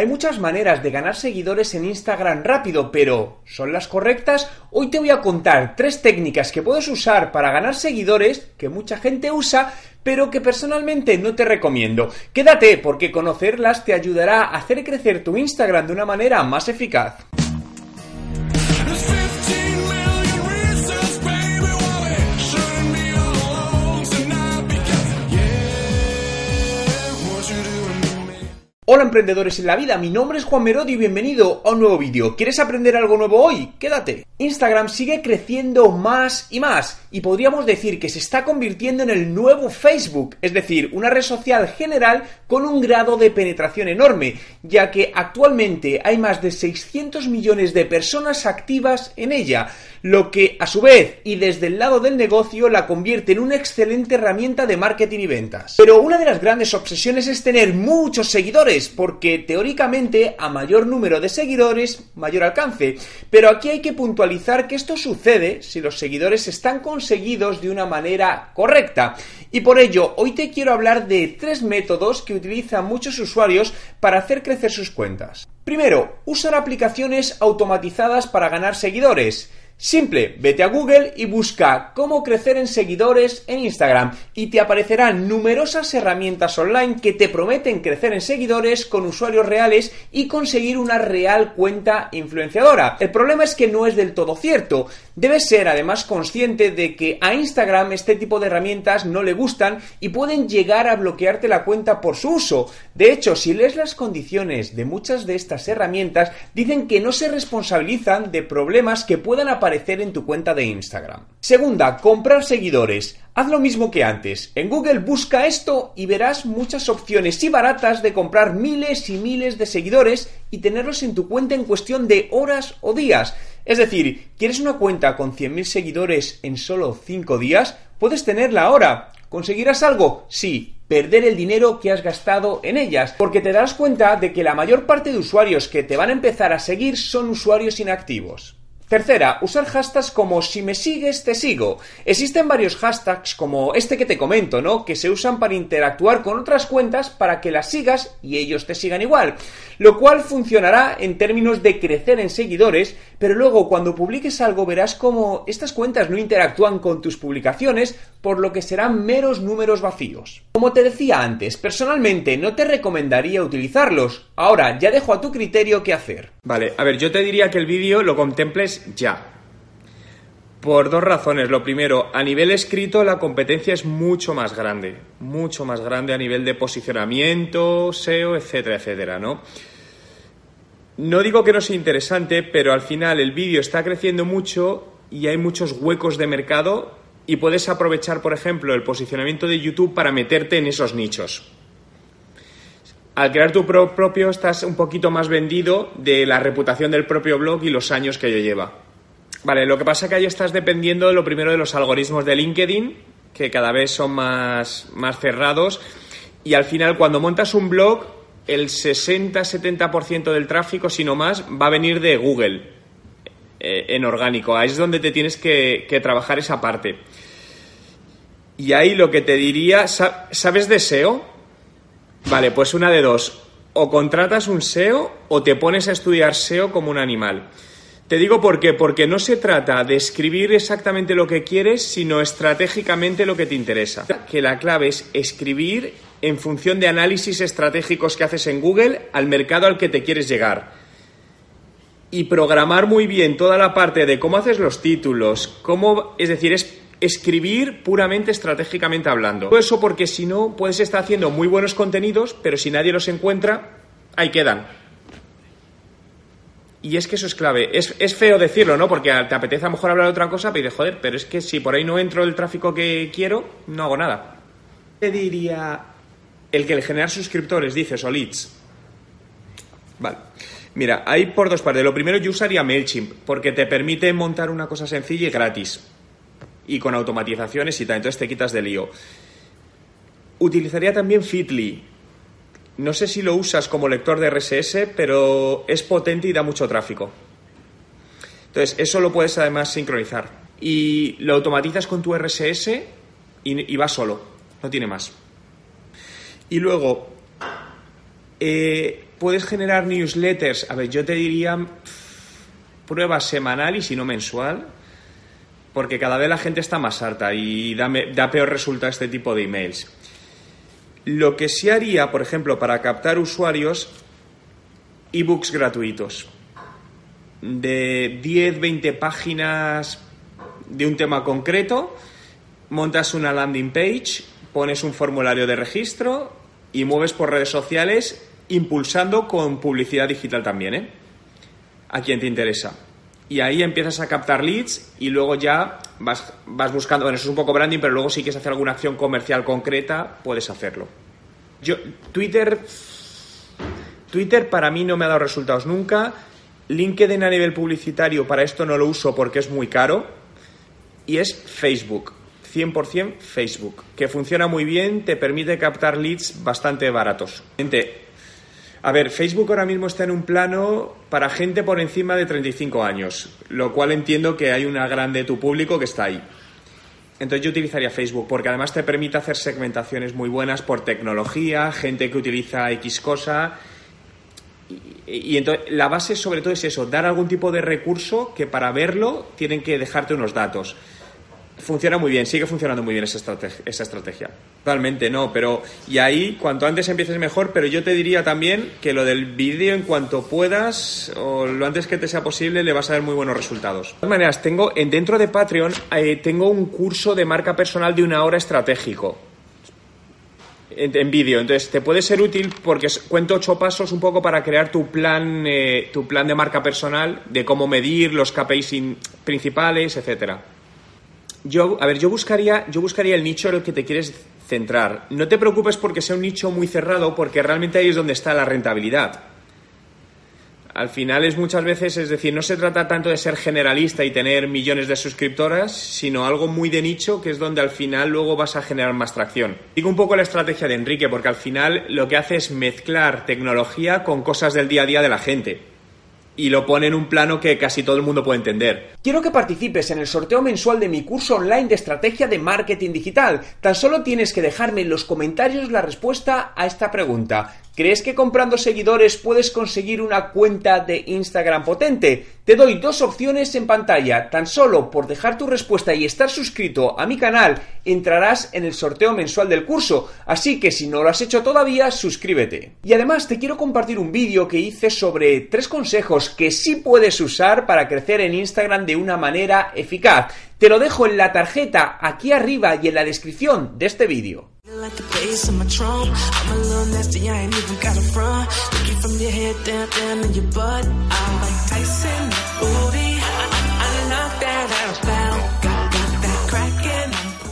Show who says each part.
Speaker 1: Hay muchas maneras de ganar seguidores en Instagram rápido, pero ¿son las correctas? Hoy te voy a contar tres técnicas que puedes usar para ganar seguidores que mucha gente usa, pero que personalmente no te recomiendo. Quédate porque conocerlas te ayudará a hacer crecer tu Instagram de una manera más eficaz. Hola emprendedores en la vida, mi nombre es Juan Merodio y bienvenido a un nuevo vídeo. ¿Quieres aprender algo nuevo hoy? Quédate. Instagram sigue creciendo más y más y podríamos decir que se está convirtiendo en el nuevo Facebook, es decir, una red social general con un grado de penetración enorme, ya que actualmente hay más de 600 millones de personas activas en ella, lo que a su vez y desde el lado del negocio la convierte en una excelente herramienta de marketing y ventas. Pero una de las grandes obsesiones es tener muchos seguidores, porque teóricamente a mayor número de seguidores, mayor alcance. Pero aquí hay que puntualizar que esto sucede si los seguidores están conseguidos de una manera correcta. Y por ello, hoy te quiero hablar de tres métodos que utilizan muchos usuarios para hacer crecer sus cuentas. Primero, usar aplicaciones automatizadas para ganar seguidores. Simple, vete a Google y busca cómo crecer en seguidores en Instagram y te aparecerán numerosas herramientas online que te prometen crecer en seguidores con usuarios reales y conseguir una real cuenta influenciadora. El problema es que no es del todo cierto. Debes ser además consciente de que a Instagram este tipo de herramientas no le gustan y pueden llegar a bloquearte la cuenta por su uso. De hecho, si lees las condiciones de muchas de estas herramientas, dicen que no se responsabilizan de problemas que puedan aparecer en tu cuenta de Instagram. Segunda, comprar seguidores. Haz lo mismo que antes. En Google busca esto y verás muchas opciones y baratas de comprar miles y miles de seguidores y tenerlos en tu cuenta en cuestión de horas o días. Es decir, ¿quieres una cuenta con 100.000 seguidores en solo 5 días? Puedes tenerla ahora. ¿Conseguirás algo? Sí, perder el dinero que has gastado en ellas, porque te darás cuenta de que la mayor parte de usuarios que te van a empezar a seguir son usuarios inactivos. Tercera, usar hashtags como si me sigues, te sigo. Existen varios hashtags como este que te comento, ¿no? Que se usan para interactuar con otras cuentas para que las sigas y ellos te sigan igual. Lo cual funcionará en términos de crecer en seguidores, pero luego cuando publiques algo verás como estas cuentas no interactúan con tus publicaciones, por lo que serán meros números vacíos. Como te decía antes, personalmente no te recomendaría utilizarlos. Ahora, ya dejo a tu criterio qué hacer.
Speaker 2: Vale, a ver, yo te diría que el vídeo lo contemples ya. Por dos razones. Lo primero, a nivel escrito la competencia es mucho más grande, mucho más grande a nivel de posicionamiento, SEO, etcétera, etcétera, ¿no? No digo que no sea interesante, pero al final el vídeo está creciendo mucho y hay muchos huecos de mercado y puedes aprovechar, por ejemplo, el posicionamiento de YouTube para meterte en esos nichos. Al crear tu propio estás un poquito más vendido de la reputación del propio blog y los años que ello lleva. Vale, lo que pasa es que ahí estás dependiendo de lo primero de los algoritmos de LinkedIn, que cada vez son más, más cerrados, y al final cuando montas un blog, el 60-70% del tráfico, si no más, va a venir de Google eh, en orgánico. Ahí es donde te tienes que, que trabajar esa parte. Y ahí lo que te diría, ¿sabes de SEO? Vale, pues una de dos. O contratas un SEO o te pones a estudiar SEO como un animal. Te digo por qué, porque no se trata de escribir exactamente lo que quieres, sino estratégicamente lo que te interesa. Que la clave es escribir en función de análisis estratégicos que haces en Google al mercado al que te quieres llegar. Y programar muy bien toda la parte de cómo haces los títulos, cómo, es decir, es escribir puramente estratégicamente hablando. Todo eso porque si no puedes estar haciendo muy buenos contenidos, pero si nadie los encuentra, ahí quedan. Y es que eso es clave. Es, feo decirlo, ¿no? Porque te apetece a lo mejor hablar de otra cosa, pero dices, joder, pero es que si por ahí no entro el tráfico que quiero, no hago nada. Te diría el que el generar suscriptores, dices, o. Vale. Mira, hay por dos partes. Lo primero, yo usaría MailChimp, porque te permite montar una cosa sencilla y gratis. Y con automatizaciones y tal. Entonces te quitas de lío. Utilizaría también Fitly, no sé si lo usas como lector de RSS, pero es potente y da mucho tráfico. Entonces, eso lo puedes además sincronizar. Y lo automatizas con tu RSS y, va solo, no tiene más. Y luego, eh, puedes generar newsletters. A ver, yo te diría prueba semanal y si no mensual, porque cada vez la gente está más harta y da, da peor resultado este tipo de emails. Lo que sí haría, por ejemplo, para captar usuarios, ebooks gratuitos de 10, 20 páginas de un tema concreto, montas una landing page, pones un formulario de registro y mueves por redes sociales impulsando con publicidad digital también, ¿eh? A quien te interesa. Y ahí empiezas a captar leads y luego ya vas, vas buscando, bueno, eso es un poco branding, pero luego si quieres hacer alguna acción comercial concreta, puedes hacerlo. Yo, Twitter, Twitter para mí no me ha dado resultados nunca. LinkedIn a nivel publicitario para esto no lo uso porque es muy caro. Y es Facebook. 100% Facebook, que funciona muy bien, te permite captar leads bastante baratos. A ver, Facebook ahora mismo está en un plano para gente por encima de 35 años, lo cual entiendo que hay una grande de tu público que está ahí. Entonces yo utilizaría Facebook porque además te permite hacer segmentaciones muy buenas por tecnología, gente que utiliza X cosa. Y, y, entonces la base sobre todo es eso, dar algún tipo de recurso que para verlo tienen que dejarte unos datos. Funciona muy bien, sigue funcionando muy bien esa estrategia. Esa estrategia. Totalmente, no, pero y ahí cuanto antes empieces mejor, pero yo te diría también que lo del vídeo en cuanto puedas o lo antes que te sea posible le vas a dar muy buenos resultados. De todas maneras, tengo en, dentro de Patreon eh, tengo un curso de marca personal de una hora estratégico en, en vídeo. Entonces, te puede ser útil porque cuento ocho pasos un poco para crear tu plan, eh, tu plan de marca personal, de cómo medir los KPIs principales, etcétera. Yo, a ver, yo buscaría, yo buscaría el nicho en el que te quieres centrar. No te preocupes porque sea un nicho muy cerrado, porque realmente ahí es donde está la rentabilidad. Al final es muchas veces, es decir, no se trata tanto de ser generalista y tener millones de suscriptoras, sino algo muy de nicho, que es donde al final luego vas a generar más tracción. Digo un poco la estrategia de Enrique, porque al final lo que hace es mezclar tecnología con cosas del día a día de la gente y lo pone en un plano que casi todo el mundo puede entender.
Speaker 1: Quiero que participes en el sorteo mensual de mi curso online de estrategia de marketing digital. Tan solo tienes que dejarme en los comentarios la respuesta a esta pregunta. ¿Crees que comprando seguidores puedes conseguir una cuenta de Instagram potente? Te doy dos opciones en pantalla. Tan solo por dejar tu respuesta y estar suscrito a mi canal entrarás en el sorteo mensual del curso. Así que si no lo has hecho todavía, suscríbete. Y además te quiero compartir un vídeo que hice sobre tres consejos que sí puedes usar para crecer en Instagram de una manera eficaz. Te lo dejo en la tarjeta aquí arriba y en la descripción de este vídeo. In my trunk. I'm a little nasty, I ain't even got a front. Looking from your head down, down to your butt. I'm like Tyson, booty.